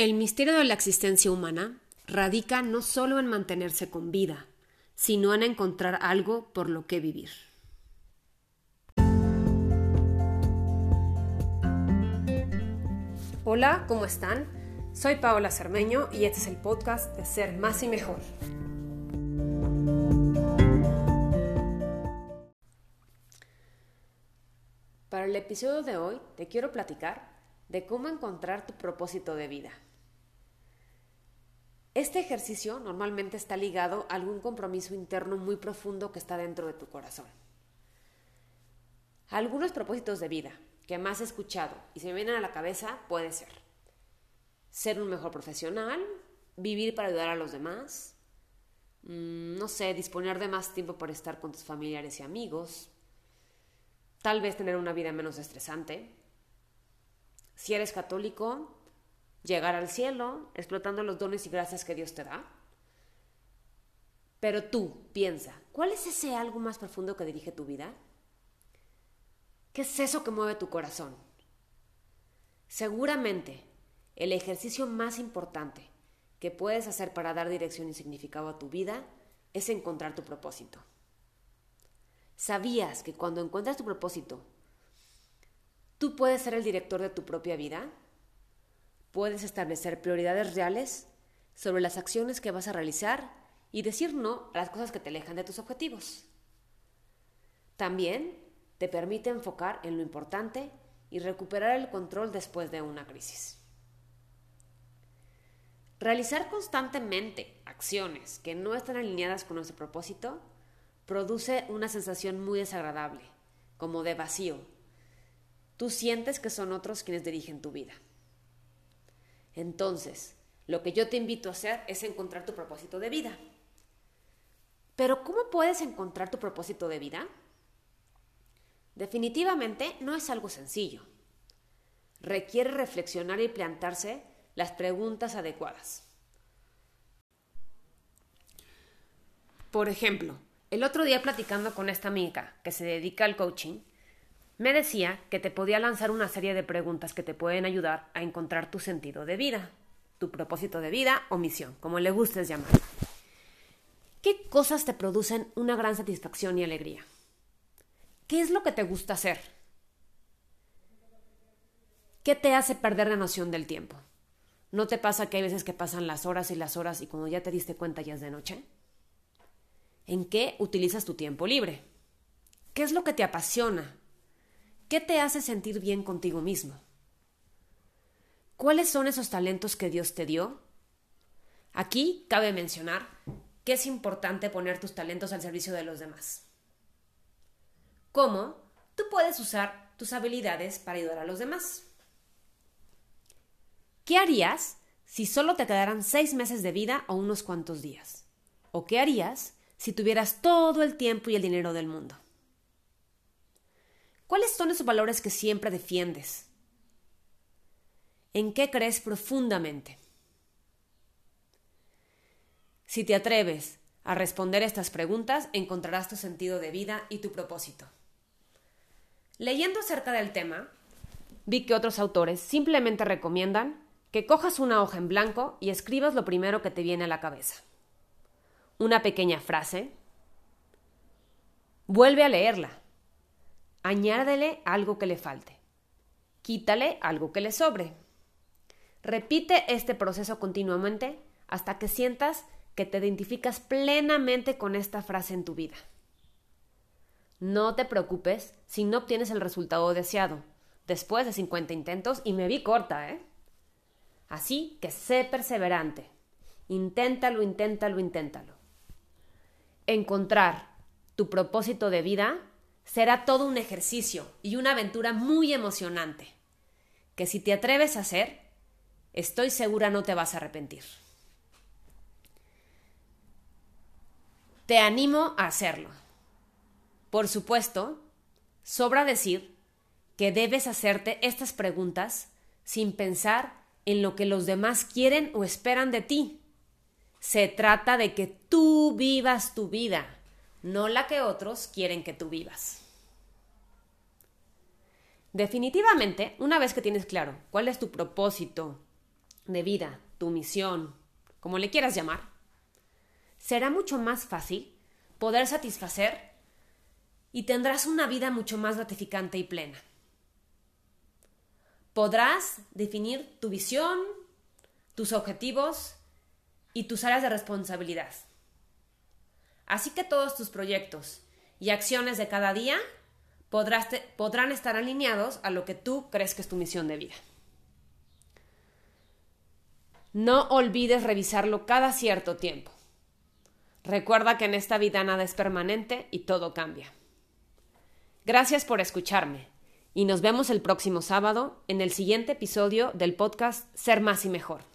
El misterio de la existencia humana radica no solo en mantenerse con vida, sino en encontrar algo por lo que vivir. Hola, ¿cómo están? Soy Paola Cermeño y este es el podcast de Ser Más y Mejor. Para el episodio de hoy te quiero platicar de cómo encontrar tu propósito de vida. Este ejercicio normalmente está ligado a algún compromiso interno muy profundo que está dentro de tu corazón. Algunos propósitos de vida que más he escuchado y se me vienen a la cabeza puede ser ser un mejor profesional, vivir para ayudar a los demás, mm, no sé, disponer de más tiempo para estar con tus familiares y amigos, tal vez tener una vida menos estresante. Si eres católico, llegar al cielo explotando los dones y gracias que Dios te da. Pero tú, piensa, ¿cuál es ese algo más profundo que dirige tu vida? ¿Qué es eso que mueve tu corazón? Seguramente el ejercicio más importante que puedes hacer para dar dirección y significado a tu vida es encontrar tu propósito. ¿Sabías que cuando encuentras tu propósito, tú puedes ser el director de tu propia vida? Puedes establecer prioridades reales sobre las acciones que vas a realizar y decir no a las cosas que te alejan de tus objetivos. También te permite enfocar en lo importante y recuperar el control después de una crisis. Realizar constantemente acciones que no están alineadas con nuestro propósito produce una sensación muy desagradable, como de vacío. Tú sientes que son otros quienes dirigen tu vida. Entonces, lo que yo te invito a hacer es encontrar tu propósito de vida. Pero ¿cómo puedes encontrar tu propósito de vida? Definitivamente no es algo sencillo. Requiere reflexionar y plantarse las preguntas adecuadas. Por ejemplo, el otro día platicando con esta amiga que se dedica al coaching, me decía que te podía lanzar una serie de preguntas que te pueden ayudar a encontrar tu sentido de vida, tu propósito de vida o misión, como le gustes llamar. ¿Qué cosas te producen una gran satisfacción y alegría? ¿Qué es lo que te gusta hacer? ¿Qué te hace perder la noción del tiempo? ¿No te pasa que hay veces que pasan las horas y las horas y cuando ya te diste cuenta ya es de noche? ¿En qué utilizas tu tiempo libre? ¿Qué es lo que te apasiona? ¿Qué te hace sentir bien contigo mismo? ¿Cuáles son esos talentos que Dios te dio? Aquí cabe mencionar que es importante poner tus talentos al servicio de los demás. ¿Cómo? Tú puedes usar tus habilidades para ayudar a los demás. ¿Qué harías si solo te quedaran seis meses de vida o unos cuantos días? ¿O qué harías si tuvieras todo el tiempo y el dinero del mundo? ¿Cuáles son esos valores que siempre defiendes? ¿En qué crees profundamente? Si te atreves a responder estas preguntas, encontrarás tu sentido de vida y tu propósito. Leyendo acerca del tema, vi que otros autores simplemente recomiendan que cojas una hoja en blanco y escribas lo primero que te viene a la cabeza. Una pequeña frase. Vuelve a leerla Añádele algo que le falte. Quítale algo que le sobre. Repite este proceso continuamente hasta que sientas que te identificas plenamente con esta frase en tu vida. No te preocupes si no obtienes el resultado deseado, después de 50 intentos y me vi corta, ¿eh? Así que sé perseverante. Inténtalo, inténtalo, inténtalo. Encontrar tu propósito de vida será todo un ejercicio y una aventura muy emocionante, que si te atreves a hacer, estoy segura no te vas a arrepentir. Te animo a hacerlo. Por supuesto, sobra decir que debes hacerte estas preguntas sin pensar en lo que los demás quieren o esperan de ti. Se trata de que tú vivas tu vida no la que otros quieren que tú vivas. Definitivamente, una vez que tienes claro cuál es tu propósito de vida, tu misión, como le quieras llamar, será mucho más fácil poder satisfacer y tendrás una vida mucho más gratificante y plena. Podrás definir tu visión, tus objetivos y tus áreas de responsabilidad. Así que todos tus proyectos y acciones de cada día podrán estar alineados a lo que tú crees que es tu misión de vida. No olvides revisarlo cada cierto tiempo. Recuerda que en esta vida nada es permanente y todo cambia. Gracias por escucharme y nos vemos el próximo sábado en el siguiente episodio del podcast Ser más y mejor.